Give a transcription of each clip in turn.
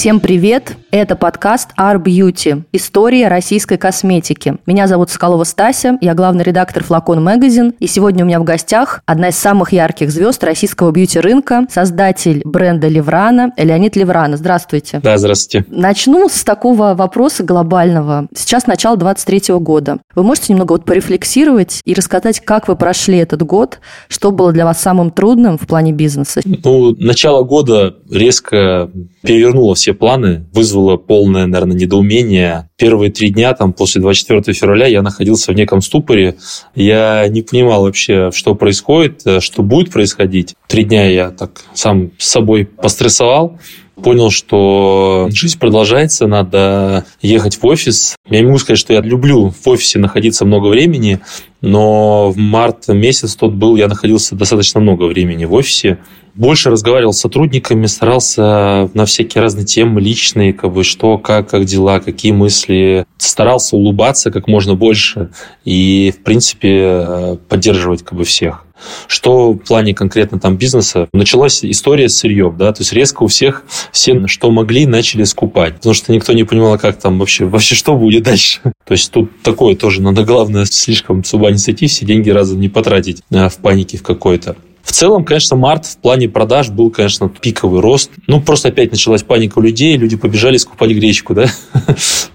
Всем привет! Это подкаст Art Beauty. История российской косметики. Меня зовут Соколова Стася, я главный редактор Флакон Магазин, и сегодня у меня в гостях одна из самых ярких звезд российского бьюти-рынка, создатель бренда Леврана, Леонид Леврана. Здравствуйте. Да, здравствуйте. Начну с такого вопроса глобального. Сейчас начало 23 года. Вы можете немного вот порефлексировать и рассказать, как вы прошли этот год, что было для вас самым трудным в плане бизнеса? Ну, начало года резко перевернуло все планы, вызвало полное, наверное, недоумение. Первые три дня, там, после 24 февраля, я находился в неком ступоре. Я не понимал вообще, что происходит, что будет происходить. Три дня я так сам с собой пострессовал понял, что жизнь продолжается, надо ехать в офис. Я не могу сказать, что я люблю в офисе находиться много времени, но в март месяц тот был, я находился достаточно много времени в офисе. Больше разговаривал с сотрудниками, старался на всякие разные темы личные, как бы что, как, как дела, какие мысли. Старался улыбаться как можно больше и, в принципе, поддерживать как бы всех. Что в плане конкретно там бизнеса? Началась история с сырьем, да, то есть резко у всех все, что могли, начали скупать, потому что никто не понимал, как там вообще, вообще что будет дальше. То есть тут такое тоже надо, главное, слишком с ума не сойти, все деньги разом не потратить а, в панике в какой-то. В целом, конечно, март в плане продаж был, конечно, пиковый рост. Ну, просто опять началась паника у людей, люди побежали скупать гречку, да?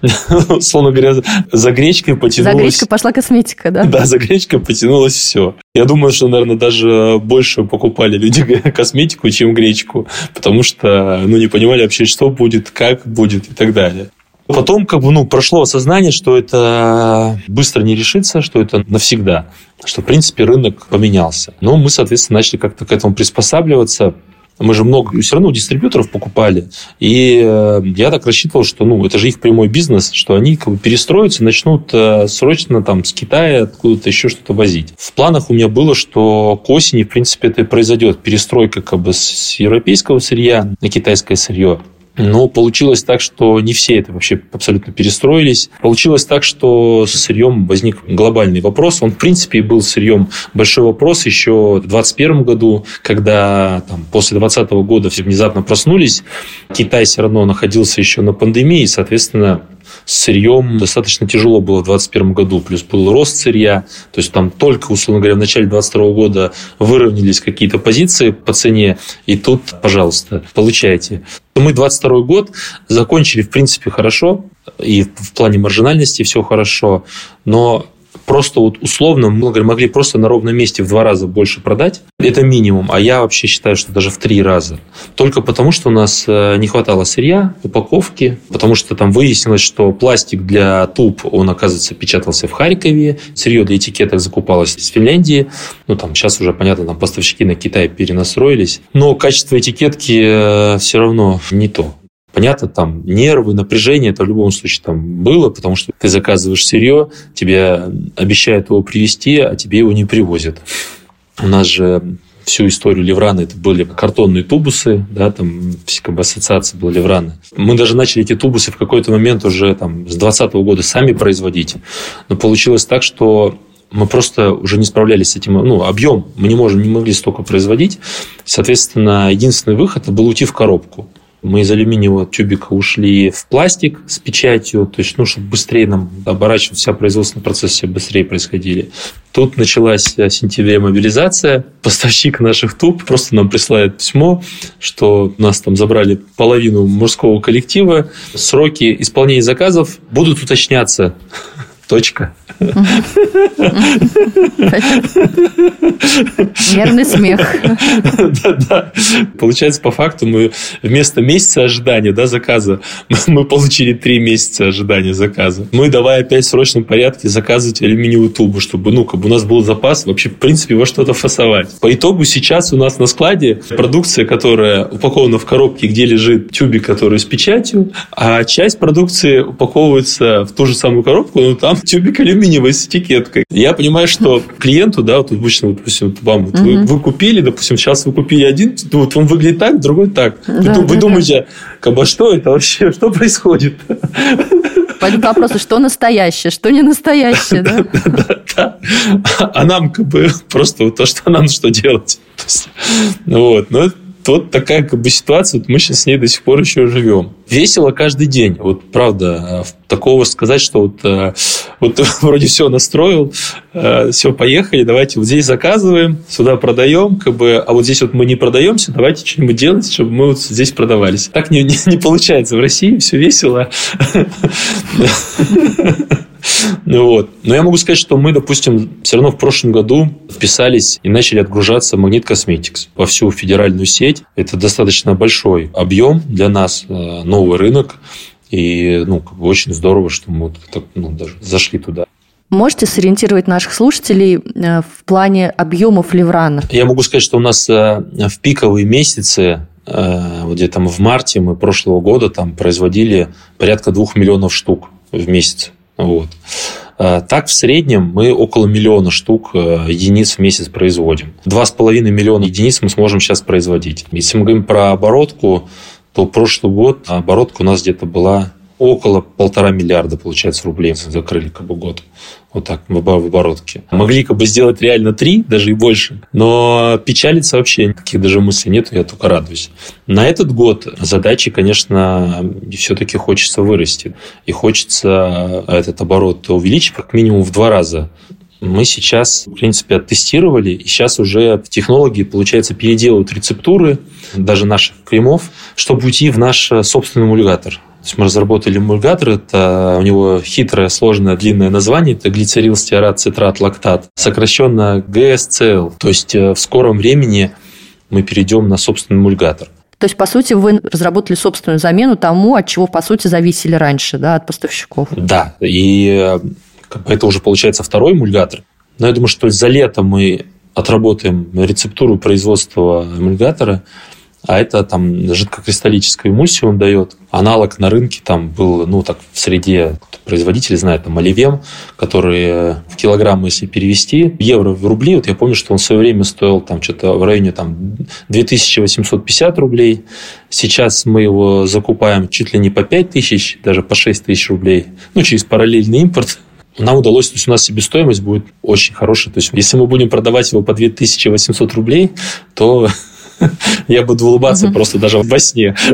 Словно говоря, за гречкой потянулась... За гречкой пошла косметика, да? Да, за гречкой потянулось все. Я думаю, что, наверное, даже больше покупали люди косметику, чем гречку, потому что, ну, не понимали вообще, что будет, как будет и так далее. Потом как бы, ну, прошло осознание, что это быстро не решится, что это навсегда, что, в принципе, рынок поменялся. Но мы, соответственно, начали как-то к этому приспосабливаться. Мы же много все равно дистрибьюторов покупали. И э, я так рассчитывал, что ну, это же их прямой бизнес, что они как бы перестроятся, начнут э, срочно там с Китая откуда-то еще что-то возить. В планах у меня было, что к осени, в принципе, это и произойдет. Перестройка как бы с европейского сырья на китайское сырье. Но получилось так, что не все это вообще абсолютно перестроились. Получилось так, что с сырьем возник глобальный вопрос. Он, в принципе, был сырьем большой вопрос еще в 2021 году, когда там, после 2020 года все внезапно проснулись. Китай все равно находился еще на пандемии, и, соответственно, с сырьем достаточно тяжело было в 2021 году, плюс был рост сырья, то есть там только, условно говоря, в начале 2022 года выровнялись какие-то позиции по цене, и тут, пожалуйста, получайте. Мы 22 год закончили, в принципе, хорошо, и в плане маржинальности все хорошо, но просто вот условно мы могли просто на ровном месте в два раза больше продать. Это минимум. А я вообще считаю, что даже в три раза. Только потому, что у нас э, не хватало сырья, упаковки, потому что там выяснилось, что пластик для туб, он, оказывается, печатался в Харькове, сырье для этикеток закупалось из Финляндии. Ну, там сейчас уже, понятно, там поставщики на Китай перенастроились. Но качество этикетки э, все равно не то. Понятно, там нервы, напряжение, это в любом случае там было, потому что ты заказываешь сырье, тебе обещают его привезти, а тебе его не привозят. У нас же всю историю Леврана это были картонные тубусы, да, там как бы ассоциация была Леврана. Мы даже начали эти тубусы в какой-то момент уже там с 2020 года сами производить, но получилось так, что мы просто уже не справлялись с этим, ну, объем мы не можем, не могли столько производить. Соответственно, единственный выход – это был уйти в коробку. Мы из алюминиевого тюбика ушли в пластик с печатью, то есть, ну, чтобы быстрее нам оборачивать вся производственные процессы быстрее происходили. Тут началась в сентябре мобилизация. Поставщик наших туб просто нам присылает письмо, что нас там забрали половину мужского коллектива. Сроки исполнения заказов будут уточняться. Точка. Нервный смех. Да-да. Получается, по факту мы вместо месяца ожидания да, заказа мы получили три месяца ожидания заказа. Мы давай опять в срочном порядке заказывать алюминиевую тубу, чтобы ну, как бы у нас был запас вообще, в принципе, во что-то фасовать. По итогу сейчас у нас на складе продукция, которая упакована в коробке, где лежит тюбик, который с печатью, а часть продукции упаковывается в ту же самую коробку, но там тюбик алюминиевый с этикеткой. Я понимаю, что клиенту, да, вот обычно, допустим, вам, вот вы, вы купили, допустим, сейчас вы купили один, ну, вот он выглядит так, другой так. Да, вы, да, вы думаете, как бы, что это вообще, что происходит? Пойду к вопросу, что настоящее, что не настоящее, да? Да, да. А нам как бы просто вот то, что нам что делать. Вот. Но вот такая как бы ситуация, вот мы сейчас с ней до сих пор еще живем. Весело каждый день, вот правда. Такого сказать, что вот, э, вот вроде все настроил, э, все, поехали, давайте вот здесь заказываем, сюда продаем, как бы, а вот здесь вот мы не продаемся, давайте что-нибудь делать, чтобы мы вот здесь продавались. Так не, не, не получается в России, все весело. Ну вот. Но я могу сказать, что мы, допустим, все равно в прошлом году вписались и начали отгружаться в Магнит Cosmetics во всю федеральную сеть. Это достаточно большой объем для нас, э, новый рынок. И ну, как бы очень здорово, что мы вот так, ну, даже зашли туда. Можете сориентировать наших слушателей э, в плане объемов Леврана? Я могу сказать, что у нас э, в пиковые месяцы вот где-то в марте мы прошлого года там производили порядка двух миллионов штук в месяц. Вот. А, так, в среднем мы около миллиона штук э, единиц в месяц производим. Два с половиной миллиона единиц мы сможем сейчас производить. Если мы говорим про оборотку, то прошлый год оборотка у нас где-то была около полтора миллиарда, получается, рублей закрыли как бы год. Вот так, в оборотке. Могли как бы сделать реально три, даже и больше. Но печалиться вообще никаких даже мыслей нет, я только радуюсь. На этот год задачи, конечно, все-таки хочется вырасти. И хочется этот оборот увеличить как минимум в два раза мы сейчас, в принципе, оттестировали, и сейчас уже технологии, получается, переделывают рецептуры даже наших кремов, чтобы уйти в наш собственный эмульгатор есть мы разработали эмульгатор, это у него хитрое, сложное, длинное название, это глицерил, стеарат, цитрат, лактат, сокращенно GSCL. То есть э, в скором времени мы перейдем на собственный эмульгатор. То есть, по сути, вы разработали собственную замену тому, от чего, по сути, зависели раньше, да, от поставщиков. Да, и э, это уже получается второй эмульгатор. Но я думаю, что за лето мы отработаем рецептуру производства эмульгатора, а это там жидкокристаллическую эмульсию он дает. Аналог на рынке там был, ну, так в среде производителей знают, там, Оливем, который в килограммы, если перевести, евро в рубли, вот я помню, что он в свое время стоил там что-то в районе там 2850 рублей. Сейчас мы его закупаем чуть ли не по 5000, даже по 6000 рублей, ну, через параллельный импорт нам удалось, то есть у нас себестоимость будет очень хорошая. То есть если мы будем продавать его по 2800 рублей, то Я буду улыбаться просто даже во сне.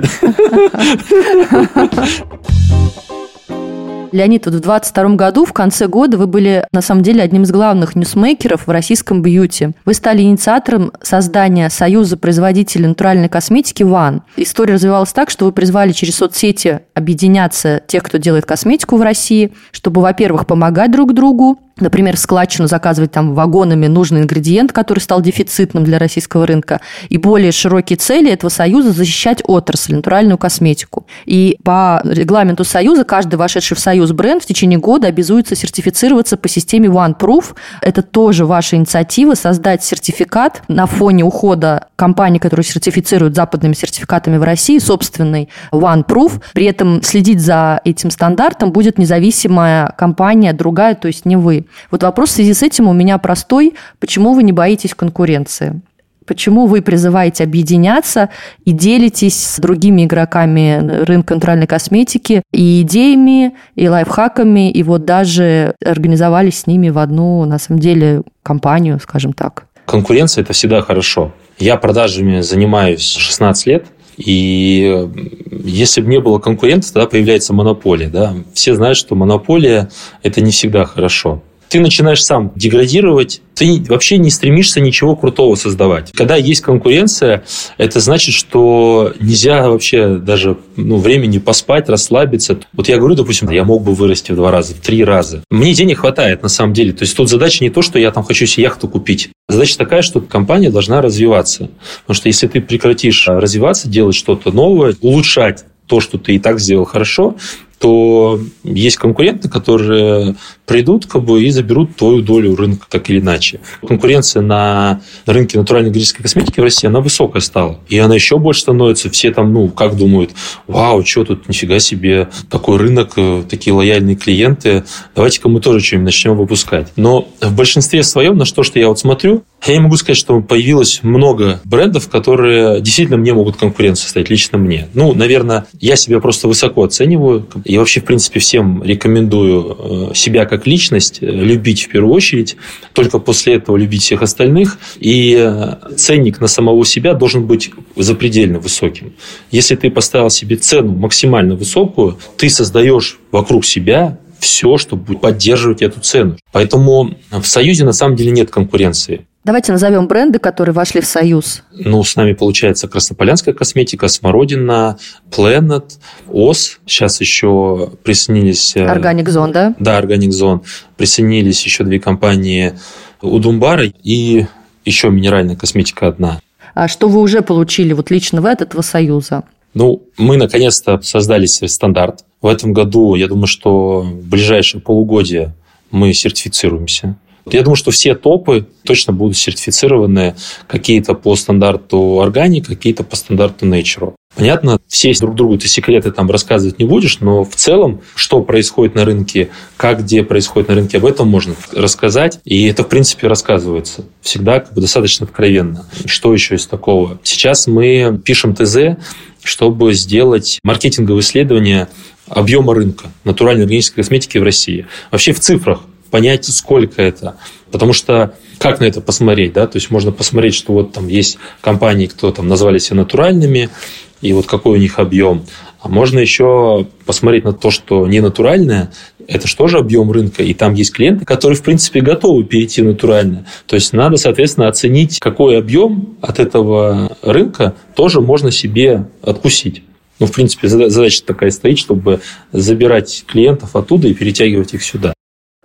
Леонид, вот в 2022 году, в конце года, вы были, на самом деле, одним из главных ньюсмейкеров в российском бьюти. Вы стали инициатором создания Союза производителей натуральной косметики ВАН. История развивалась так, что вы призвали через соцсети объединяться тех, кто делает косметику в России, чтобы, во-первых, помогать друг другу, например, в складчину заказывать там вагонами нужный ингредиент, который стал дефицитным для российского рынка, и более широкие цели этого союза защищать отрасль, натуральную косметику. И по регламенту союза каждый вошедший в союз бренд в течение года обязуется сертифицироваться по системе OneProof. Это тоже ваша инициатива создать сертификат на фоне ухода компаний, которые сертифицируют западными сертификатами в России, собственный OneProof. При этом следить за этим стандартом будет независимая компания, другая, то есть не вы. Вот вопрос в связи с этим у меня простой. Почему вы не боитесь конкуренции? Почему вы призываете объединяться и делитесь с другими игроками рынка натуральной косметики и идеями, и лайфхаками, и вот даже организовались с ними в одну, на самом деле, компанию, скажем так? Конкуренция – это всегда хорошо. Я продажами занимаюсь 16 лет, и если бы не было конкурентов, тогда появляется монополия. Да? Все знают, что монополия – это не всегда хорошо ты начинаешь сам деградировать, ты вообще не стремишься ничего крутого создавать. Когда есть конкуренция, это значит, что нельзя вообще даже ну, времени поспать, расслабиться. Вот я говорю, допустим, я мог бы вырасти в два раза, в три раза. Мне денег хватает на самом деле. То есть тут задача не то, что я там хочу себе яхту купить. Задача такая, что компания должна развиваться. Потому что если ты прекратишь развиваться, делать что-то новое, улучшать то, что ты и так сделал хорошо, то есть конкуренты, которые придут как бы, и заберут твою долю рынка так или иначе. Конкуренция на рынке натуральной греческой косметики в России, она высокая стала. И она еще больше становится. Все там, ну, как думают, вау, что тут, нифига себе, такой рынок, э, такие лояльные клиенты, давайте-ка мы тоже что-нибудь начнем выпускать. Но в большинстве своем, на что, что я вот смотрю, Я не могу сказать, что появилось много брендов, которые действительно мне могут конкуренцию составить, лично мне. Ну, наверное, я себя просто высоко оцениваю. И вообще, в принципе, всем рекомендую э, себя как личность э, любить в первую очередь, только после этого любить всех остальных. И э, ценник на самого себя должен быть запредельно высоким. Если ты поставил себе цену максимально высокую, ты создаешь вокруг себя все, чтобы поддерживать эту цену. Поэтому в Союзе на самом деле нет конкуренции. Давайте назовем бренды, которые вошли в Союз. Ну, с нами получается Краснополянская косметика, Смородина, Planet, ОС. Сейчас еще присоединились... Органик Зон, да? Да, Органик Зон. Присоединились еще две компании Удумбара и еще минеральная косметика одна. А что вы уже получили вот лично в от этого Союза? Ну, мы наконец-то создали себе стандарт. В этом году, я думаю, что в ближайшее полугодие мы сертифицируемся. Я думаю, что все топы точно будут сертифицированы какие-то по стандарту органик, какие-то по стандарту nature. Понятно, все друг другу ты секреты там рассказывать не будешь, но в целом, что происходит на рынке, как где происходит на рынке, об этом можно рассказать. И это, в принципе, рассказывается всегда как бы достаточно откровенно. Что еще из такого? Сейчас мы пишем ТЗ, чтобы сделать маркетинговое исследование объема рынка натуральной органической косметики в России. Вообще в цифрах понять, сколько это. Потому что как на это посмотреть, да? То есть можно посмотреть, что вот там есть компании, кто там назвали себя натуральными, и вот какой у них объем. А можно еще посмотреть на то, что не натуральное, это же тоже объем рынка, и там есть клиенты, которые, в принципе, готовы перейти натурально. То есть надо, соответственно, оценить, какой объем от этого рынка тоже можно себе откусить. Ну, в принципе, задача такая стоит, чтобы забирать клиентов оттуда и перетягивать их сюда.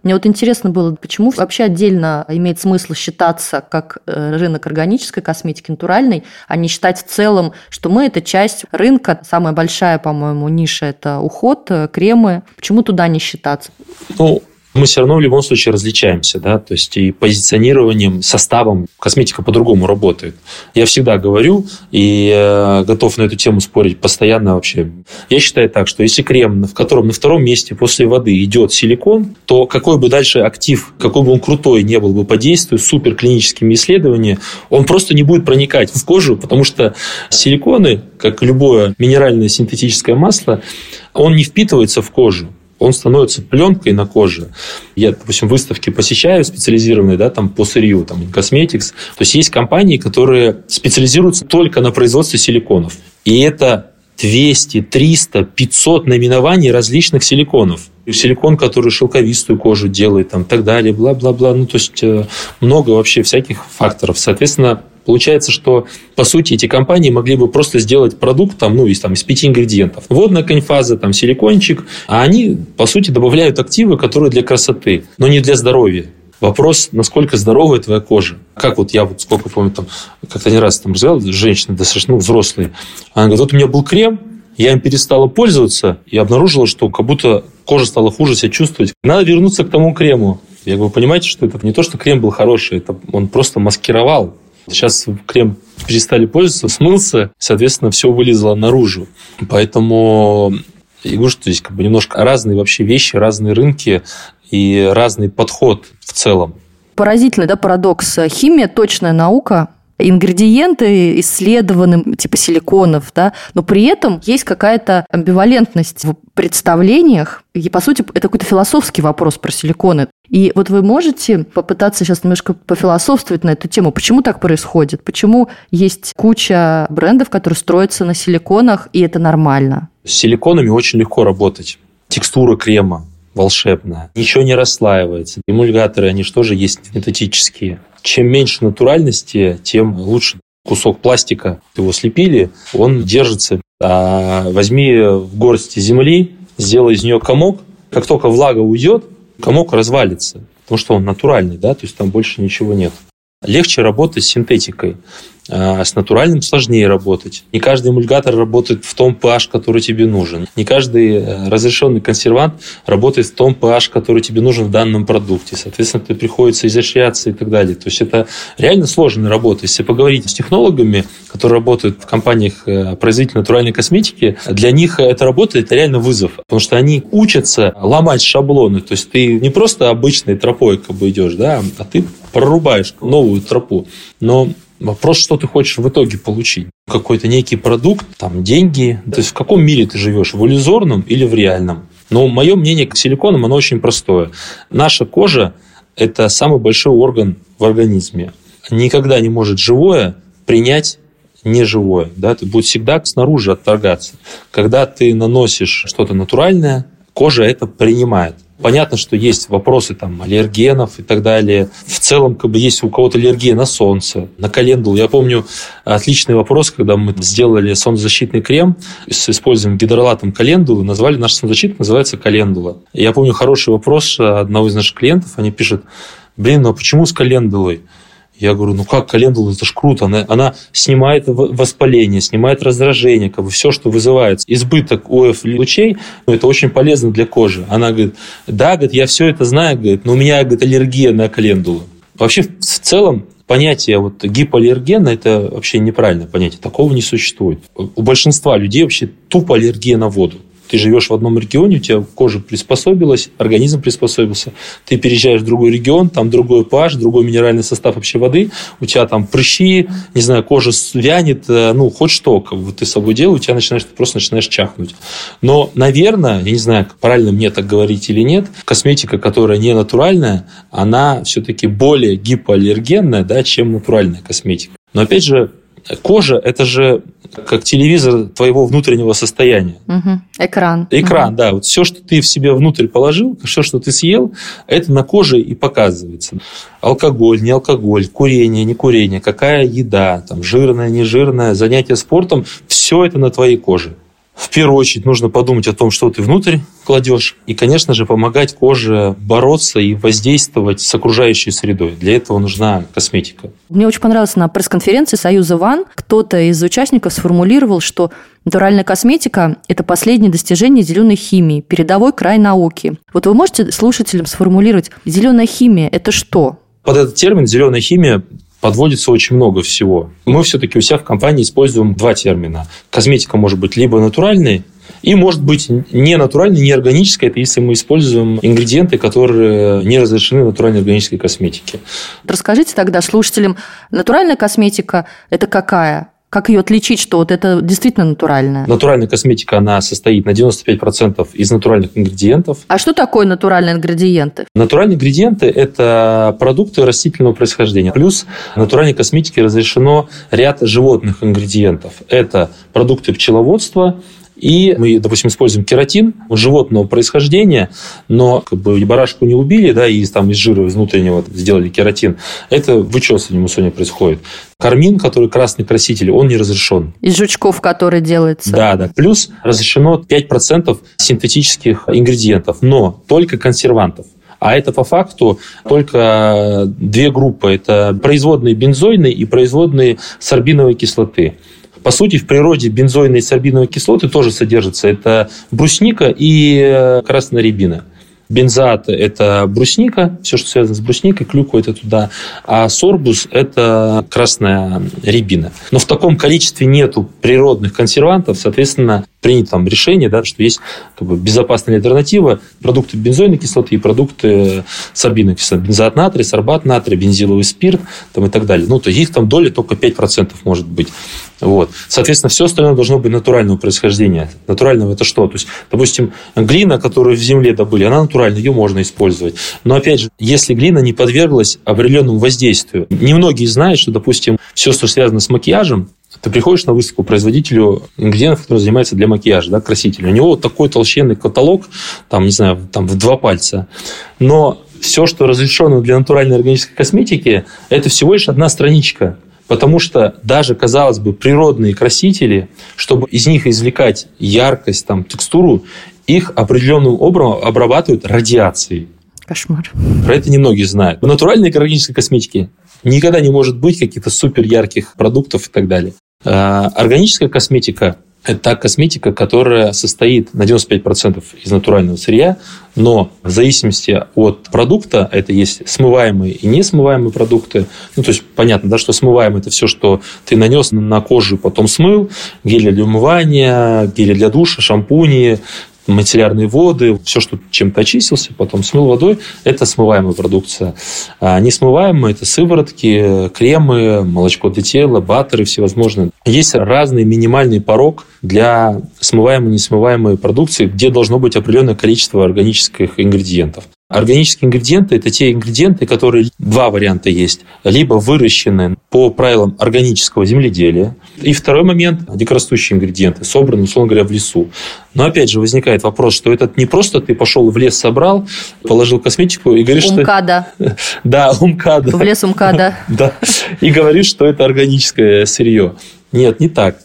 Мне вот интересно было, почему вообще отдельно имеет смысл считаться как э, рынок органической косметики, натуральной, а не считать в целом, что мы – это часть рынка, самая большая, по-моему, ниша – это уход, э, кремы. Почему туда не считаться? Ну, мы все равно в любом случае различаемся, да, то есть и позиционированием, составом косметика по-другому работает. Я всегда говорю и э, готов на эту тему спорить постоянно вообще. Я считаю так, что если крем, в котором на втором месте после воды идет силикон, то какой бы дальше актив, какой бы он крутой не был бы по действию, супер клиническими исследованиями, он просто не будет проникать в кожу, потому что силиконы, как любое минеральное синтетическое масло, он не впитывается в кожу он становится пленкой на коже. Я, допустим, выставки посещаю специализированные, да, там по сырью, там, Cosmetics. То есть есть компании, которые специализируются только на производстве силиконов. И это 200, 300, 500 наименований различных силиконов. Силикон, который шелковистую кожу делает, там, так далее, бла-бла-бла. Ну, то есть э, много вообще всяких факторов. Соответственно, Получается, что, по сути, эти компании могли бы просто сделать продукт там, ну, из, там, из пяти ингредиентов. Водная коньфаза, там, силикончик, а они, по сути, добавляют активы, которые для красоты, но не для здоровья. Вопрос, насколько здоровая твоя кожа. Как вот я вот сколько помню, там, как-то не раз там разговаривал, женщины достаточно ну, взрослые. Она говорит, вот у меня был крем, я им перестала пользоваться и обнаружила, что как будто кожа стала хуже себя чувствовать. Надо вернуться к тому крему. Я говорю, понимаете, что это не то, что крем был хороший, это он просто маскировал Сейчас крем перестали пользоваться, смылся, соответственно, все вылезло наружу. Поэтому я говорю, что здесь как бы немножко разные вообще вещи, разные рынки и разный подход в целом. Поразительный да, парадокс. Химия – точная наука, ингредиенты исследованы, типа силиконов, да, но при этом есть какая-то амбивалентность в представлениях, и, по сути, это какой-то философский вопрос про силиконы. И вот вы можете попытаться сейчас немножко пофилософствовать на эту тему. Почему так происходит? Почему есть куча брендов, которые строятся на силиконах, и это нормально? С силиконами очень легко работать. Текстура крема волшебная. Ничего не расслаивается. Эмульгаторы, они же тоже есть синтетические. Чем меньше натуральности, тем лучше. Кусок пластика, его слепили, он держится. А возьми в горсти земли, сделай из нее комок, как только влага уйдет, комок развалится, потому что он натуральный, да, то есть там больше ничего нет. Легче работать с синтетикой. А, с натуральным сложнее работать. Не каждый эмульгатор работает в том pH, который тебе нужен. Не каждый э, разрешенный консервант работает в том pH, который тебе нужен в данном продукте. Соответственно, тебе приходится изощряться и так далее. То есть это реально сложная работа. Если поговорить с технологами, которые работают в компаниях э, производителей натуральной косметики, для них эта работа это реально вызов. Потому что они учатся ломать шаблоны. То есть ты не просто обычной тропой как бы идешь, да, а ты прорубаешь новую тропу. Но Вопрос, что ты хочешь в итоге получить. Какой-то некий продукт, там, деньги. То есть в каком мире ты живешь, в иллюзорном или в реальном? Но мое мнение к силиконам, оно очень простое. Наша кожа – это самый большой орган в организме. Никогда не может живое принять неживое. Да? Это будет всегда снаружи отторгаться. Когда ты наносишь что-то натуральное, кожа это принимает. Понятно, что есть вопросы там аллергенов и так далее. В целом, как бы есть у кого-то аллергия на солнце, на календулу. Я помню отличный вопрос, когда мы сделали солнцезащитный крем с использованием гидролатом календулы, назвали наш солнцезащитный, называется календула. Я помню хороший вопрос одного из наших клиентов, они пишут, блин, ну а почему с календулой? Я говорю, ну как календула, это ж круто. Она, она снимает воспаление, снимает раздражение, как бы все, что вызывает избыток ОФ-лучей, ну, это очень полезно для кожи. Она говорит, да, говорит, я все это знаю, говорит, но у меня говорит, аллергия на календулу. Вообще, в целом, понятие вот гипоаллергена – это вообще неправильное понятие. Такого не существует. У большинства людей вообще тупо аллергия на воду ты живешь в одном регионе, у тебя кожа приспособилась, организм приспособился, ты переезжаешь в другой регион, там другой pH, другой минеральный состав вообще воды, у тебя там прыщи, не знаю, кожа вянет, э, ну, хоть что, как бы ты с собой делаешь, у тебя начинаешь, ты просто начинаешь чахнуть. Но, наверное, я не знаю, правильно мне так говорить или нет, косметика, которая не натуральная, она все-таки более гипоаллергенная, да, чем натуральная косметика. Но, опять же, кожа – это же как телевизор твоего внутреннего состояния. Угу. Экран. Экран, угу. да. Вот все, что ты в себя внутрь положил, все, что ты съел, это на коже и показывается. Алкоголь, не алкоголь, курение, не курение, какая еда, там, жирная, не жирная, занятие спортом – все это на твоей коже в первую очередь нужно подумать о том, что ты внутрь кладешь, и, конечно же, помогать коже бороться и воздействовать с окружающей средой. Для этого нужна косметика. Мне очень понравилось на пресс-конференции Союза ВАН, кто-то из участников сформулировал, что натуральная косметика – это последнее достижение зеленой химии, передовой край науки. Вот вы можете слушателям сформулировать, зеленая химия – это что? Под этот термин «зеленая химия» подводится очень много всего. Мы все-таки у себя в компании используем два термина. Косметика может быть либо натуральной, и может быть не натуральной, не органической, это если мы используем ингредиенты, которые не разрешены натуральной органической косметике. Расскажите тогда слушателям, натуральная косметика – это какая? Как ее отличить, что вот это действительно натуральная? Натуральная косметика, она состоит на 95% из натуральных ингредиентов. А что такое натуральные ингредиенты? Натуральные ингредиенты – это продукты растительного происхождения. Плюс натуральной косметике разрешено ряд животных ингредиентов. Это продукты пчеловодства, и мы, допустим, используем кератин животного происхождения, но как бы барашку не убили, да, и там из жира из внутреннего сделали кератин. Это вычесывание мусония происходит. Кармин, который красный краситель, он не разрешен. Из жучков, который делается. Да, да. Плюс разрешено 5% синтетических ингредиентов, но только консервантов. А это по факту только две группы. Это производные бензойной и производные сорбиновой кислоты. По сути, в природе бензойные и сорбиновые кислоты тоже содержатся. Это брусника и э, красная рябина. Бензоат – это брусника, все, что связано с брусникой, клюква – это туда, а сорбус – это красная рябина. Но в таком количестве нету природных консервантов, соответственно, принято там решение, да, что есть как бы, безопасная альтернатива продукты бензойной кислоты и продукты сорбиновой кислоты. Бензоат натрия, сорбат натрия, бензиловый спирт там, и так далее. Ну, то их там доля только 5% может быть. Вот. Соответственно, все остальное должно быть натурального происхождения. Натурального это что? То есть, допустим, глина, которую в земле добыли, она натуральная, ее можно использовать. Но опять же, если глина не подверглась определенному воздействию, немногие знают, что, допустим, все, что связано с макияжем, ты приходишь на выставку производителю ингредиентов, который занимается для макияжа, да, красителя. У него вот такой толщенный каталог, там, не знаю, там в два пальца. Но все, что разрешено для натуральной органической косметики, это всего лишь одна страничка. Потому что даже, казалось бы, природные красители, чтобы из них извлекать яркость, там, текстуру, их определенным образом обрабатывают радиацией. Кошмар. Про это немногие знают. В натуральной органической косметике никогда не может быть каких-то супер ярких продуктов и так далее. А органическая косметика это та косметика, которая состоит на 95% из натурального сырья, но в зависимости от продукта, это есть смываемые и несмываемые продукты. Ну, то есть понятно, да, что смываемые – это все, что ты нанес на кожу, потом смыл, гели для умывания, гели для душа, шампуни, мицеллярные воды, все, что чем-то очистился, потом смыл водой, это смываемая продукция. А несмываемые – это сыворотки, кремы, молочко для тела, баттеры всевозможные. Есть разный минимальный порог для смываемой и несмываемой продукции, где должно быть определенное количество органических ингредиентов. Органические ингредиенты – это те ингредиенты, которые два варианта есть. Либо выращены по правилам органического земледелия. И второй момент – дикорастущие ингредиенты, собраны, условно говоря, в лесу. Но опять же возникает вопрос, что это не просто ты пошел в лес, собрал, положил косметику и говоришь, умкада. что... Да, умкада. В лес умкада. Да. И говоришь, что это органическое сырье. Нет, не так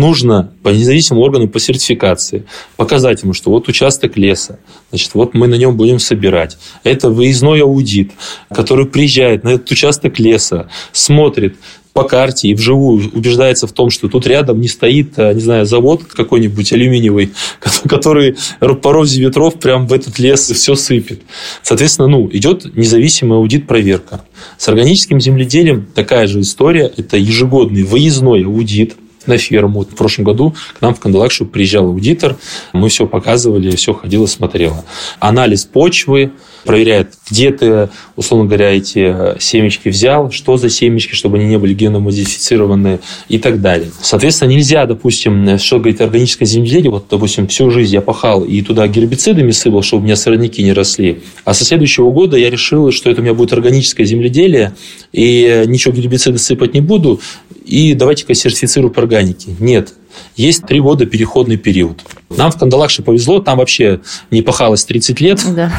нужно по независимому органу по сертификации показать ему, что вот участок леса, значит, вот мы на нем будем собирать. Это выездной аудит, который приезжает на этот участок леса, смотрит, по карте и вживую убеждается в том, что тут рядом не стоит, э, не знаю, завод какой-нибудь алюминиевый, который по ветров прям в этот лес все сыпет. Соответственно, ну, идет независимый аудит-проверка. С органическим земледелием такая же история. Это ежегодный выездной аудит – на ферму. В прошлом году к нам в Кандалакшу приезжал аудитор, мы все показывали, все ходило, смотрело. Анализ почвы, проверяет, где ты, условно говоря, эти семечки взял, что за семечки, чтобы они не были геномодифицированы и так далее. Соответственно, нельзя, допустим, что говорит органическое земледелие, вот, допустим, всю жизнь я пахал и туда гербицидами сыпал, чтобы у меня сорняки не росли, а со следующего года я решил, что это у меня будет органическое земледелие, и ничего гербициды сыпать не буду, и давайте-ка сертифицирую по органике. Нет, есть три года переходный период. Нам в Кандалакше повезло, там вообще не пахалось 30 лет. Да.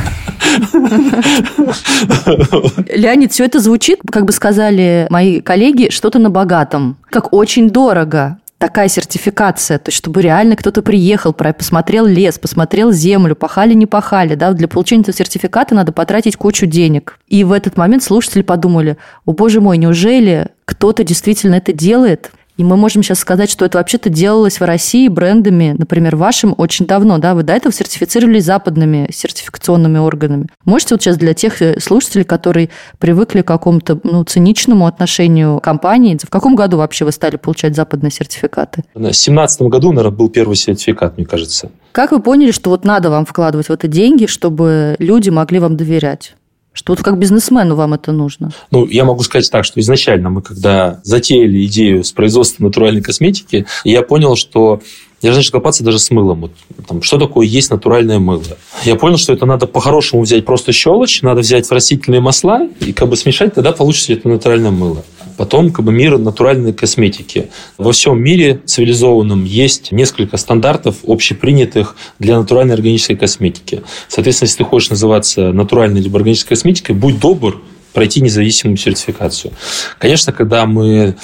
Леонид, все это звучит, как бы сказали мои коллеги, что-то на богатом, как очень дорого такая сертификация, то есть чтобы реально кто-то приехал, посмотрел лес, посмотрел землю, пахали, не пахали, да, для получения этого сертификата надо потратить кучу денег. И в этот момент слушатели подумали, о боже мой, неужели кто-то действительно это делает? И мы можем сейчас сказать, что это вообще-то делалось в России брендами, например, вашим очень давно, да, вы до этого сертифицировали западными сертификационными органами. Можете вот сейчас для тех э, слушателей, которые привыкли к какому-то ну, циничному отношению компании, в каком году вообще вы стали получать западные сертификаты? В 2017 году, наверное, был первый сертификат, мне кажется. Как вы поняли, что вот надо вам вкладывать в это деньги, чтобы люди могли вам доверять? Что вот как бизнесмену вам это нужно? Ну, я могу сказать так, что изначально мы, когда затеяли идею с производства натуральной косметики, я понял, что я же начал копаться даже с мылом. Вот, там, что такое есть натуральное мыло? Я понял, что это надо по-хорошему взять просто щелочь, надо взять растительные масла и как бы смешать, тогда получится это натуральное мыло. Потом как бы мир натуральной косметики. Во всем мире цивилизованном есть несколько стандартов общепринятых для натуральной органической косметики. Соответственно, если ты хочешь называться натуральной либо органической косметикой, будь добр пройти независимую сертификацию. Конечно, когда мы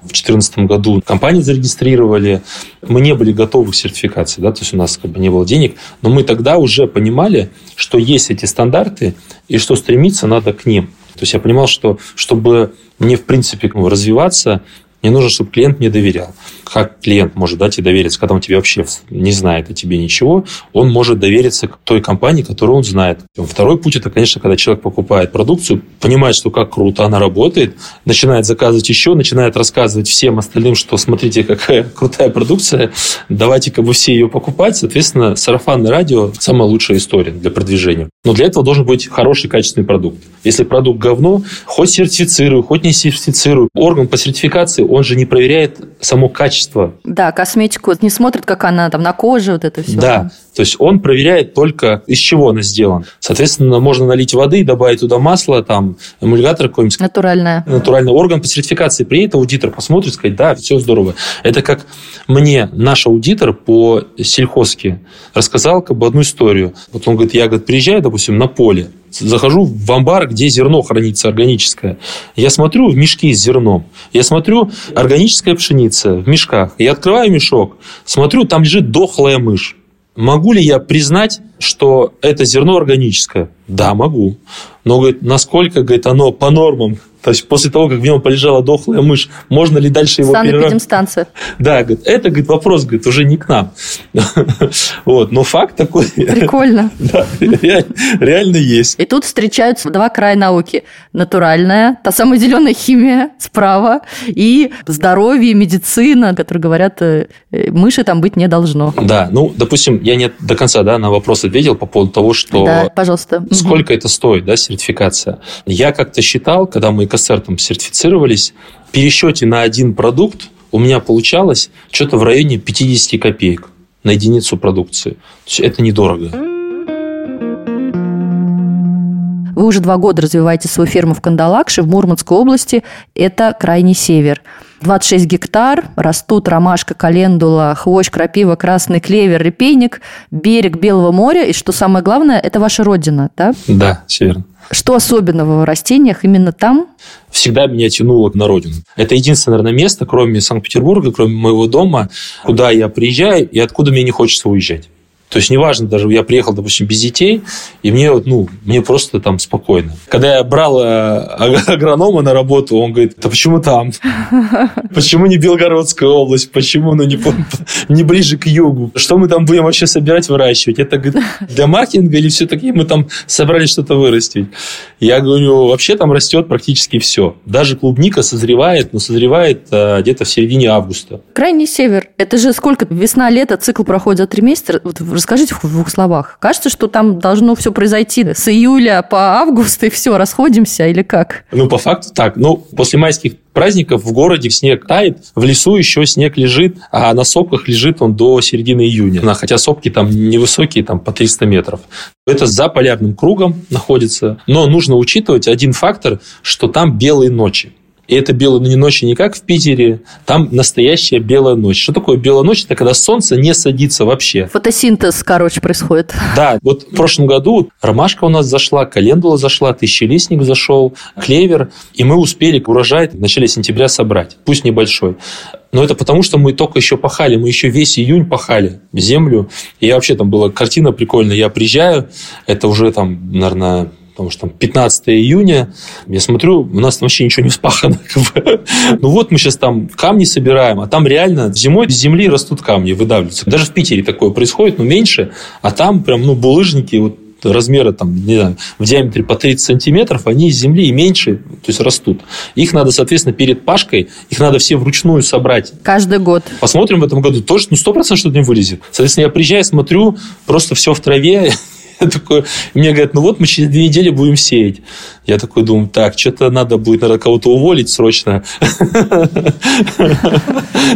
в 2014 году компанию зарегистрировали. Мы не были готовы к сертификации, да, то есть у нас как бы не было денег, но мы тогда уже понимали, что есть эти стандарты и что стремиться надо к ним. То есть я понимал, что чтобы мне, в принципе, развиваться, мне нужно, чтобы клиент мне доверял. Как клиент может дать и довериться, когда он тебе вообще не знает о тебе ничего, он может довериться той компании, которую он знает. Второй путь – это, конечно, когда человек покупает продукцию, понимает, что как круто она работает, начинает заказывать еще, начинает рассказывать всем остальным, что смотрите, какая крутая продукция, давайте-ка вы все ее покупать. Соответственно, сарафанное радио – самая лучшая история для продвижения. Но для этого должен быть хороший, качественный продукт. Если продукт говно, хоть сертифицирую, хоть не сертифицирую, орган по сертификации он же не проверяет само качество. Да, косметику не смотрит, как она там на коже, вот это все. Да, то есть он проверяет только, из чего она сделана. Соответственно, можно налить воды, добавить туда масло, там, эмульгатор какой-нибудь. Натуральное. Натуральный орган по сертификации приедет, аудитор посмотрит, сказать, да, все здорово. Это как мне наш аудитор по сельхозке рассказал как бы одну историю. Вот он говорит, я говорит, приезжаю, допустим, на поле, захожу в амбар, где зерно хранится органическое. Я смотрю в мешки с зерном. Я смотрю органическая пшеница в мешках. Я открываю мешок, смотрю, там лежит дохлая мышь. Могу ли я признать, что это зерно органическое? Да, могу. Но, говорит, насколько, говорит, оно по нормам то есть после того, как в нем полежала дохлая мышь, можно ли дальше его переработать? станция. Да, говорит, это говорит, вопрос говорит, уже не к нам. вот, но факт такой. Прикольно. да, реально есть. И тут встречаются два края науки. Натуральная, та самая зеленая химия справа, и здоровье, медицина, которые говорят, э, мыши там быть не должно. Да, ну, допустим, я не до конца да, на вопрос ответил по поводу того, что... Да, пожалуйста. Сколько это стоит, да, сертификация. Я как-то считал, когда мы экосертом сертифицировались, в пересчете на один продукт у меня получалось что-то в районе 50 копеек на единицу продукции. То есть это недорого. Вы уже два года развиваете свою ферму в Кандалакше, в Мурманской области. Это крайний север. 26 гектар, растут ромашка, календула, хвощ, крапива, красный клевер, репейник, берег Белого моря. И что самое главное, это ваша родина, да? Да, все верно. Что особенного в растениях именно там? Всегда меня тянуло на родину. Это единственное, наверное, место, кроме Санкт-Петербурга, кроме моего дома, куда я приезжаю и откуда мне не хочется уезжать. То есть, неважно, даже я приехал, допустим, без детей, и мне, ну, мне просто там спокойно. Когда я брал э, агронома на работу, он говорит, да почему там? Почему не Белгородская область? Почему ну, не, не ближе к югу? Что мы там будем вообще собирать, выращивать? Это говорит, для маркетинга или все-таки мы там собрали что-то вырастить? Я говорю, вообще там растет практически все. Даже клубника созревает, но созревает а, где-то в середине августа. Крайний север. Это же сколько? Весна-лето, цикл проходит за три месяца. Вот расскажите в двух словах. Кажется, что там должно все произойти с июля по август, и все, расходимся, или как? Ну, по факту так. Ну, после майских праздников в городе снег тает, в лесу еще снег лежит, а на сопках лежит он до середины июня. Хотя сопки там невысокие, там по 300 метров. Это за полярным кругом находится. Но нужно учитывать один фактор, что там белые ночи. И это белая не ночь не как в Питере, там настоящая белая ночь. Что такое белая ночь? Это когда солнце не садится вообще. Фотосинтез, короче, происходит. Да, вот в прошлом году ромашка у нас зашла, календула зашла, тысячелистник зашел, клевер, и мы успели урожай в начале сентября собрать, пусть небольшой. Но это потому, что мы только еще пахали, мы еще весь июнь пахали землю. И вообще там была картина прикольная. Я приезжаю, это уже там, наверное, потому что там 15 июня, я смотрю, у нас вообще ничего не вспахано. ну вот мы сейчас там камни собираем, а там реально зимой с земли растут камни, выдавливаются. Даже в Питере такое происходит, но меньше, а там прям ну, булыжники, вот размера там, не знаю, в диаметре по 30 сантиметров, они из земли и меньше, то есть растут. Их надо, соответственно, перед пашкой, их надо все вручную собрать. Каждый год. Посмотрим в этом году. Тоже, ну, 100% что-то не вылезет. Соответственно, я приезжаю, смотрю, просто все в траве, Я такой, мне говорят, ну вот мы через две недели будем сеять. Я такой думаю, так, что-то надо будет, наверное, кого-то уволить срочно.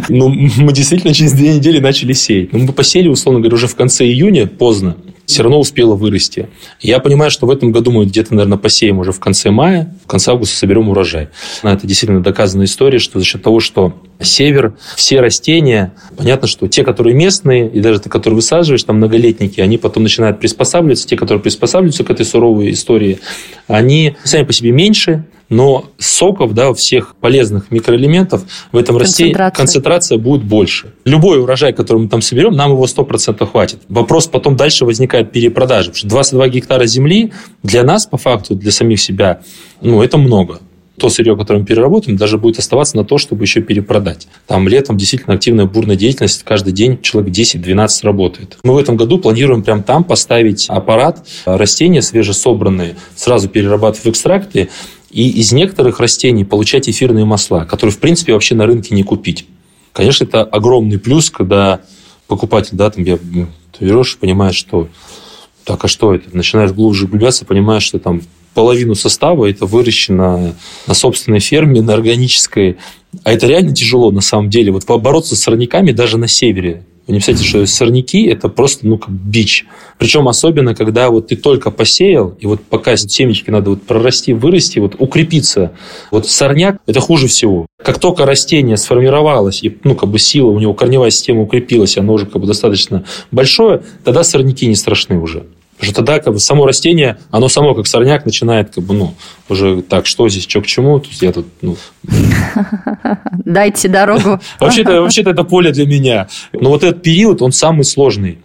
Ну, мы действительно через две недели начали сеять. Ну, мы посеяли, условно говоря, уже в конце июня, поздно все равно успела вырасти. Я понимаю, что в этом году мы где-то, наверное, посеем уже в конце мая, в конце августа соберем урожай. Это действительно доказанная история, что за счет того, что север, все растения, понятно, что те, которые местные, и даже те, которые высаживаешь, там многолетники, они потом начинают приспосабливаться, те, которые приспосабливаются к этой суровой истории, они сами по себе меньше, но соков, да, всех полезных микроэлементов в этом растении концентрация будет больше. Любой урожай, который мы там соберем, нам его 100% хватит. Вопрос потом дальше возникает перепродажи, потому что 22 гектара земли для нас, по факту, для самих себя, ну, это много то сырье, которое мы переработаем, даже будет оставаться на то, чтобы еще перепродать. Там летом действительно активная бурная деятельность, каждый день человек 10-12 работает. Мы в этом году планируем прямо там поставить аппарат, растения свежесобранные, сразу перерабатывать в экстракты, и из некоторых растений получать эфирные масла, которые, в принципе, вообще на рынке не купить. Конечно, это огромный плюс, когда покупатель, да, там, я, ты берешь понимаешь, что так, а что это? Начинаешь глубже углубляться, понимаешь, что там половину состава это выращено на собственной ферме, на органической. А это реально тяжело на самом деле. Вот бороться с сорняками даже на севере вы не представляете, что сорняки – это просто, ну, как бич. Причем особенно, когда вот ты только посеял, и вот пока семечки надо вот прорасти, вырасти, вот укрепиться. Вот сорняк – это хуже всего. Как только растение сформировалось, и, ну, как бы сила, у него корневая система укрепилась, оно уже как бы достаточно большое, тогда сорняки не страшны уже. Потому что тогда как бы само растение, оно само как сорняк начинает как бы, ну, уже так, что здесь, что к чему, есть я тут, ну... Дайте дорогу. Вообще-то, вообще-то это поле для меня. Но вот этот период, он самый сложный.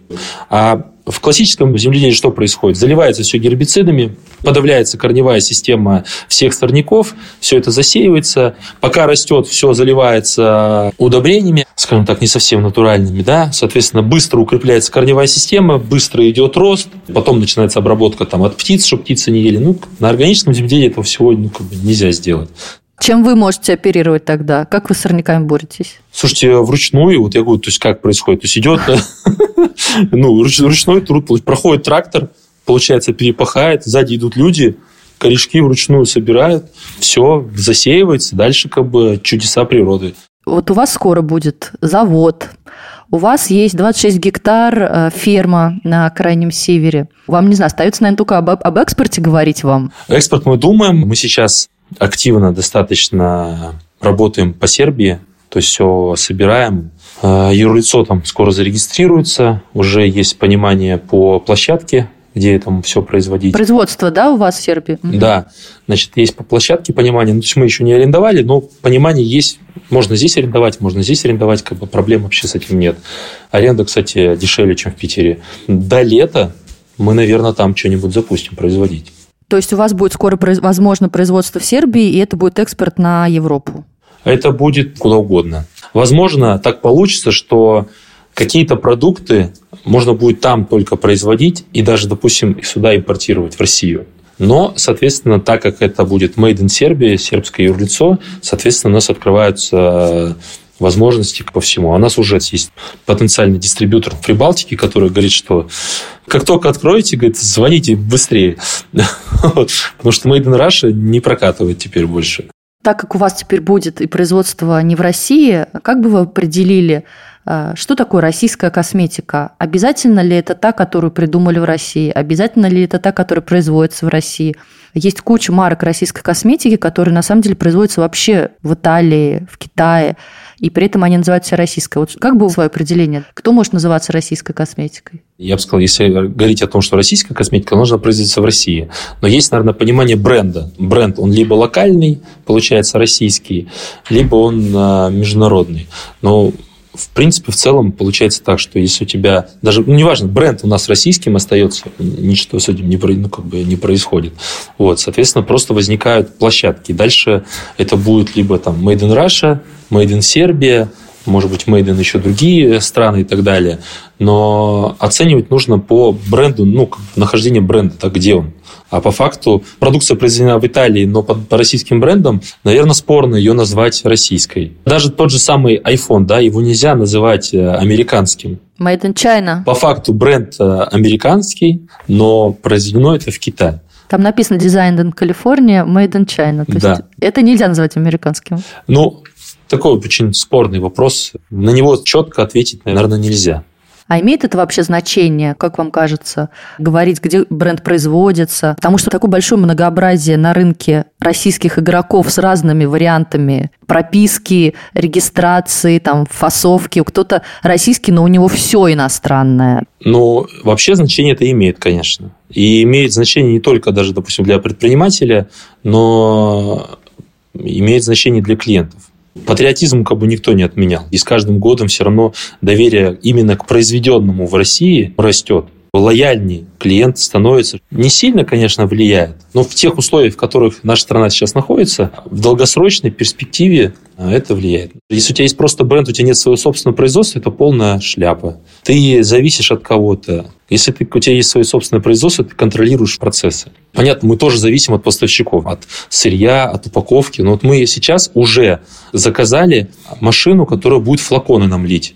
А в классическом земледелии что происходит? Заливается все гербицидами, подавляется корневая система всех сорняков, все это засеивается. Пока растет, все заливается удобрениями, скажем так, не совсем натуральными, да, соответственно, быстро укрепляется корневая система, быстро идет рост, потом начинается обработка там, от птиц, чтобы птицы не ели. Ну, на органическом земледелии этого всего ну, как бы нельзя сделать. Чем вы можете оперировать тогда? Как вы с сорняками боретесь? Слушайте, вручную, вот я говорю, то есть как происходит? То есть идет, ну, ручной труд, проходит трактор, получается, перепахает, сзади идут люди, корешки вручную собирают, все, засеивается, дальше как бы чудеса природы. Вот у вас скоро будет завод, у вас есть 26 гектар э, ферма на крайнем севере. Вам, не знаю, остается, наверное, только об, об экспорте говорить вам. Экспорт мы думаем. Мы сейчас активно достаточно работаем по Сербии, то есть все собираем. А, юрлицо там скоро зарегистрируется, уже есть понимание по площадке, где там все производить. Производство, да, у вас в Сербии? Да, значит, есть по площадке понимание. Ну, то есть мы еще не арендовали, но понимание есть. Можно здесь арендовать, можно здесь арендовать, как бы проблем вообще с этим нет. Аренда, кстати, дешевле, чем в Питере. До лета мы, наверное, там что-нибудь запустим производить. То есть у вас будет скоро, возможно, производство в Сербии, и это будет экспорт на Европу? Это будет куда угодно. Возможно, так получится, что какие-то продукты можно будет там только производить и даже, допустим, их сюда импортировать, в Россию. Но, соответственно, так как это будет made in Serbia, сербское юрлицо, соответственно, у нас открываются возможности по всему. А у нас уже есть потенциальный дистрибьютор в Прибалтике, который говорит, что как только откроете, говорит, звоните быстрее. Потому что Made in Russia не прокатывает теперь больше. Так как у вас теперь будет и производство не в России, как бы вы определили, а, что такое российская косметика? Обязательно ли это та, которую придумали в России? Обязательно ли это та, которая производится в России? Есть куча марок российской косметики, которые на самом деле производятся вообще в Италии, в Китае и при этом они называются российской. Вот как было свое определение? Кто может называться российской косметикой? Я бы сказал, если говорить о том, что российская косметика должна производиться в России. Но есть, наверное, понимание бренда. Бренд, он либо локальный, получается, российский, либо он а, международный. Но в принципе, в целом получается так, что если у тебя даже, ну, неважно, бренд у нас российским остается, ничто с этим не, ну, как бы не происходит. Вот, соответственно, просто возникают площадки. Дальше это будет либо там Made in Russia, Made in Serbia, может быть, Made in еще другие страны и так далее. Но оценивать нужно по бренду, ну, нахождение бренда, так где он. А по факту продукция произведена в Италии, но по, по российским брендам, наверное, спорно ее назвать российской. Даже тот же самый iPhone, да, его нельзя называть э, американским. Made in China. По факту бренд э, американский, но произведено это в Китае. Там написано Designed in California, Made in China. То да. есть это нельзя назвать американским. Ну, такой очень спорный вопрос. На него четко ответить, наверное, нельзя. А имеет это вообще значение, как вам кажется, говорить, где бренд производится? Потому что такое большое многообразие на рынке российских игроков с разными вариантами прописки, регистрации, там, фасовки. Кто-то российский, но у него все иностранное. Ну, вообще значение это имеет, конечно. И имеет значение не только даже, допустим, для предпринимателя, но имеет значение для клиентов. Патриотизм как бы никто не отменял. И с каждым годом все равно доверие именно к произведенному в России растет лояльнее клиент становится. Не сильно, конечно, влияет, но в тех условиях, в которых наша страна сейчас находится, в долгосрочной перспективе а, это влияет. Если у тебя есть просто бренд, у тебя нет своего собственного производства, это полная шляпа. Ты зависишь от кого-то. Если ты, у тебя есть свое собственное производство, ты контролируешь процессы. Понятно, мы тоже зависим от поставщиков, от сырья, от упаковки. Но вот мы сейчас уже заказали машину, которая будет флаконы нам лить.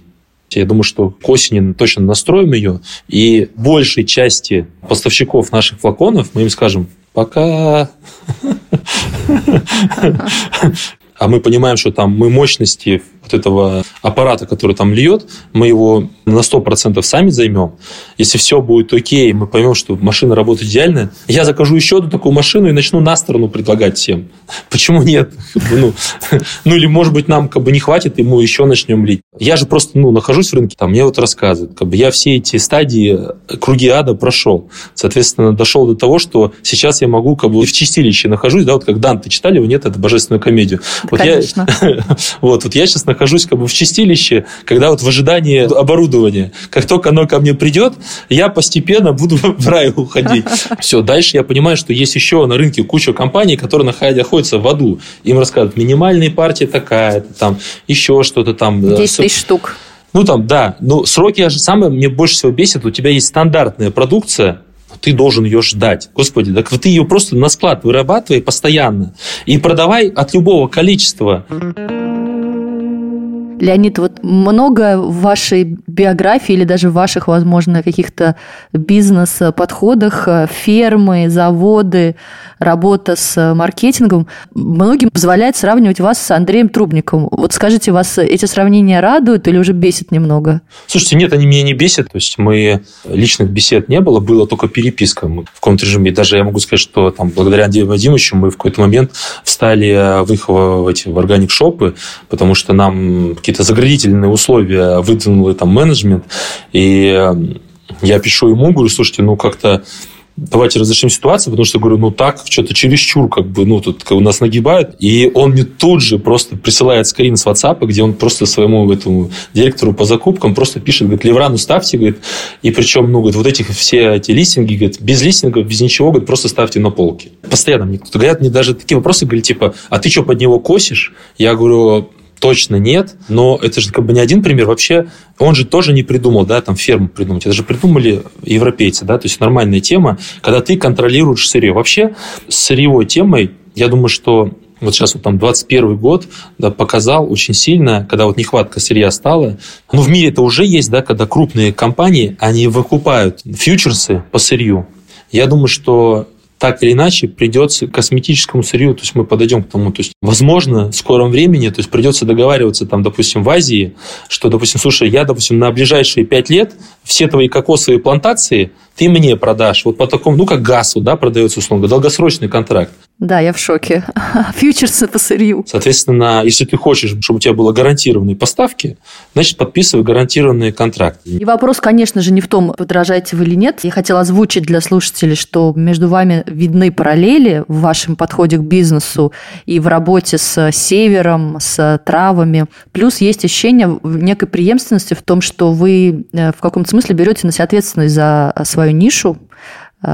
Я думаю, что к осени точно настроим ее, и большей части поставщиков наших флаконов мы им скажем пока. А мы понимаем, что там мы мощности вот этого аппарата, который там льет, мы его на 100% сами займем, если все будет окей, мы поймем, что машина работает идеально, я закажу еще одну такую машину и начну на сторону предлагать всем. Почему нет? Ну, ну или, может быть, нам как бы не хватит, и мы еще начнем лить. Я же просто ну, нахожусь в рынке, там мне вот рассказывают, как бы я все эти стадии, круги ада прошел. Соответственно, дошел до того, что сейчас я могу как бы в чистилище нахожусь, да, вот как Данте читали, вы нет, это божественную комедию. Вот Конечно. я, вот, вот я сейчас нахожусь как бы в чистилище, когда вот в ожидании оборудования. Как только оно ко мне придет, я постепенно буду в рай уходить. Все, дальше я понимаю, что есть еще на рынке куча компаний, которые находятся в аду. Им рассказывают, минимальная партия такая, там еще что-то там. 10 тысяч штук. Ну, там, да. Ну, сроки же самое мне больше всего бесит. У тебя есть стандартная продукция, ты должен ее ждать. Господи, так ты ее просто на склад вырабатывай постоянно и продавай от любого количества. Леонид, вот много в вашей биографии или даже в ваших, возможно, каких-то бизнес-подходах, э, фермы, заводы, работа с маркетингом, многим позволяет сравнивать вас с Андреем Трубниковым. Вот скажите, вас эти сравнения радуют или уже бесит немного? Слушайте, нет, они меня не бесят. То есть мы личных бесед не было, было только переписка мы в каком-то режиме. Даже я могу сказать, что там, благодаря Андрею Вадимовичу мы в какой-то момент встали в их в эти в органик-шопы, потому что нам какие-то заградительные условия выдвинул там менеджмент. И я пишу ему, говорю, слушайте, ну как-то давайте разрешим ситуацию, потому что, говорю, ну так, что-то чересчур, как бы, ну, тут у нас нагибают. И он мне тут же просто присылает скрин с WhatsApp, где он просто своему этому директору по закупкам просто пишет, говорит, Леврану ставьте, говорит, и причем, ну, говорит, вот этих все эти листинги, говорит, без листингов, без ничего, говорит, просто ставьте на полки. Постоянно мне кто-то говорят, мне даже такие вопросы, говорят, типа, а ты что, под него косишь? Я говорю, точно нет, но это же как бы не один пример. Вообще, он же тоже не придумал, да, там ферму придумать. Это же придумали европейцы, да, то есть нормальная тема, когда ты контролируешь сырье. Вообще, с сырьевой темой, я думаю, что вот сейчас вот там 21 год да, показал очень сильно, когда вот нехватка сырья стала. Ну, в мире это уже есть, да, когда крупные компании, они выкупают фьючерсы по сырью. Я думаю, что так или иначе придется к косметическому сырью, то есть мы подойдем к тому, то есть возможно в скором времени, то есть придется договариваться там, допустим, в Азии, что, допустим, слушай, я, допустим, на ближайшие пять лет все твои кокосовые плантации ты мне продашь, вот по такому, ну, как газу, да, продается условно, долгосрочный контракт. Да, я в шоке. Фьючерсы по сырью. Соответственно, если ты хочешь, чтобы у тебя было гарантированные поставки, значит, подписывай гарантированные контракты. И вопрос, конечно же, не в том, подражаете вы или нет. Я хотела озвучить для слушателей, что между вами видны параллели в вашем подходе к бизнесу и в работе с севером, с травами. Плюс есть ощущение некой преемственности в том, что вы э, в каком-то смысле берете на себя ответственность за свою нишу,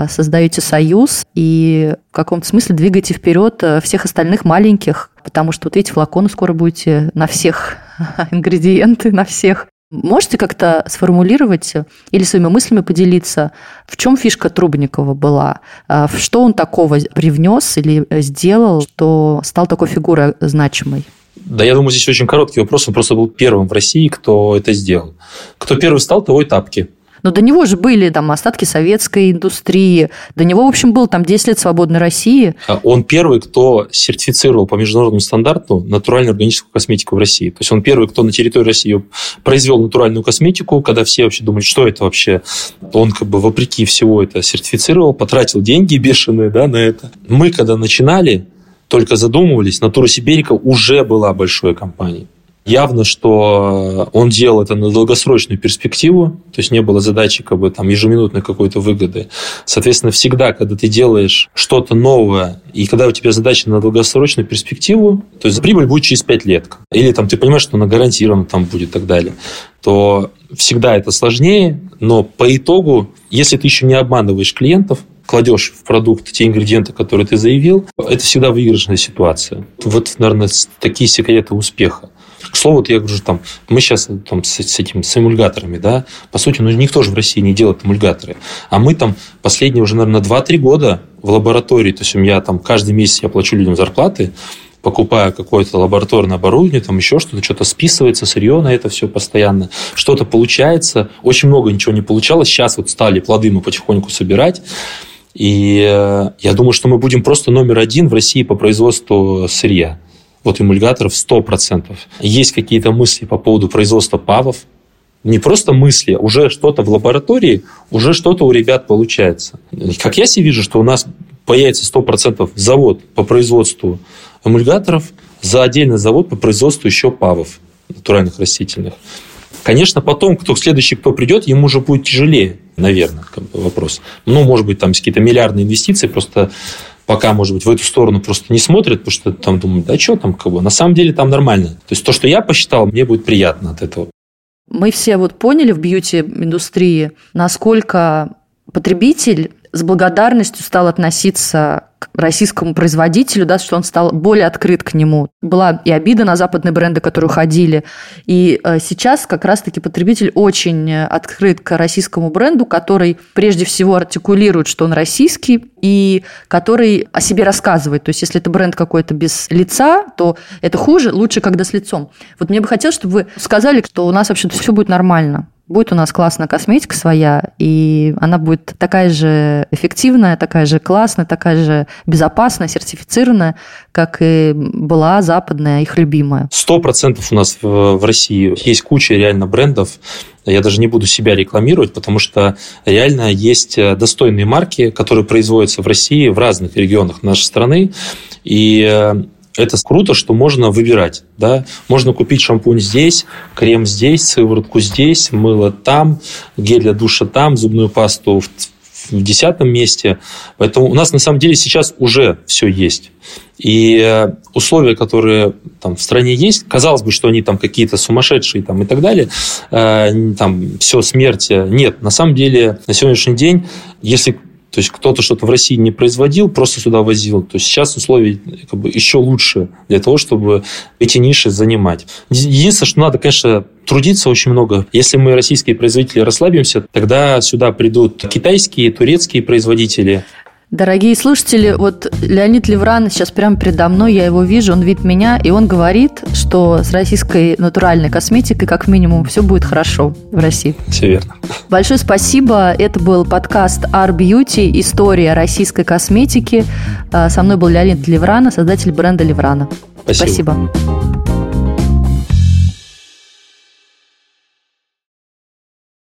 создаете союз и в каком-то смысле двигаете вперед э, всех остальных маленьких, потому что вот эти флаконы скоро будете на всех ингредиенты, на всех. Можете как-то сформулировать или своими мыслями поделиться, в чем фишка Трубникова была? Э, что он такого привнес или сделал, что стал такой фигурой значимой? Да, я думаю, здесь очень короткий вопрос. Он просто был первым в России, кто это сделал. Кто первый стал, того и тапки. Но до него же были там остатки советской индустрии. До него, в общем, был там 10 лет свободной России. А он первый, кто сертифицировал по международному стандарту натуральную органическую косметику в России. То есть он первый, кто на территории России произвел натуральную косметику, когда все вообще думали, что это вообще. Он как бы вопреки всего это сертифицировал, потратил деньги бешеные да, на это. Мы, когда начинали, только задумывались, Натура Сибирика уже была большой компанией. Явно, что он делал это на долгосрочную перспективу, то есть не было задачи как бы там ежеминутной какой-то выгоды. Соответственно, всегда, когда ты делаешь что-то новое, и когда у тебя задача на долгосрочную перспективу, то есть прибыль будет через 5 лет, или там ты понимаешь, что она гарантирована там будет и так далее, то всегда это сложнее, но по итогу, если ты еще не обманываешь клиентов, кладешь в продукт те ингредиенты, которые ты заявил, это всегда выигрышная ситуация. Вот, наверное, такие секреты успеха. К слову, вот я говорю, там, мы сейчас там, с, с этими с эмульгаторами, да, по сути, ну, никто же в России не делает эмульгаторы. А мы там последние уже, наверное, 2-3 года в лаборатории, то есть у меня там каждый месяц я плачу людям зарплаты, покупая какое-то лабораторное оборудование, там еще что-то, что-то списывается, сырье на это все постоянно, что-то получается, очень много ничего не получалось, сейчас вот стали плоды мы потихоньку собирать, и э, я думаю, что мы будем просто номер один в России по производству сырья вот эмульгаторов 100%. Есть какие-то мысли по поводу производства ПАВов, не просто мысли, уже что-то в лаборатории, уже что-то у ребят получается. Как я себе вижу, что у нас появится 100% завод по производству эмульгаторов, за отдельный завод по производству еще павов натуральных растительных. Конечно, потом, кто следующий, кто придет, ему уже будет тяжелее, наверное, вопрос. Ну, может быть, там какие-то миллиардные инвестиции, просто пока, может быть, в эту сторону просто не смотрят, потому что там думают, да что там, как бы, на самом деле там нормально. То есть то, что я посчитал, мне будет приятно от этого. Мы все вот поняли в бьюти-индустрии, насколько потребитель с благодарностью стал относиться к российскому производителю, да, что он стал более открыт к нему. Была и обида на западные бренды, которые уходили. И э, сейчас как раз-таки потребитель очень открыт к российскому бренду, который прежде всего артикулирует, что он российский, и который о себе рассказывает. То есть, если это бренд какой-то без лица, то это хуже, лучше, когда с лицом. Вот мне бы хотелось, чтобы вы сказали, что у нас вообще все будет нормально. Будет у нас классная косметика своя, и она будет такая же эффективная, такая же классная, такая же безопасная, сертифицированная, как и была западная, их любимая. Сто процентов у нас в, России есть куча реально брендов, я даже не буду себя рекламировать, потому что реально есть достойные марки, которые производятся в России в разных регионах нашей страны. И э, это круто, что можно выбирать. Да? Можно купить шампунь здесь, крем здесь, сыворотку здесь, мыло там, гель для душа там, зубную пасту в, в десятом месте. Поэтому у нас на самом деле сейчас уже все есть. И э, условия, которые там в стране есть, казалось бы, что они там какие-то сумасшедшие там, и так далее, э, там все, смерть. Нет, на самом деле на сегодняшний день, если то есть кто-то что-то в России не производил, просто сюда возил. То есть сейчас условия как бы, еще лучше для того, чтобы эти ниши занимать. Единственное, что надо, конечно, трудиться очень много. Если мы, российские производители, расслабимся, тогда сюда придут китайские, турецкие производители. Дорогие слушатели, вот Леонид Левран сейчас прямо передо мной, я его вижу, он видит меня, и он говорит, что с российской натуральной косметикой, как минимум, все будет хорошо в России. Все верно. Большое спасибо. Это был подкаст Art Beauty «История российской косметики». А, со мной был Леонид Леврана, создатель бренда Леврана. Спасибо. спасибо.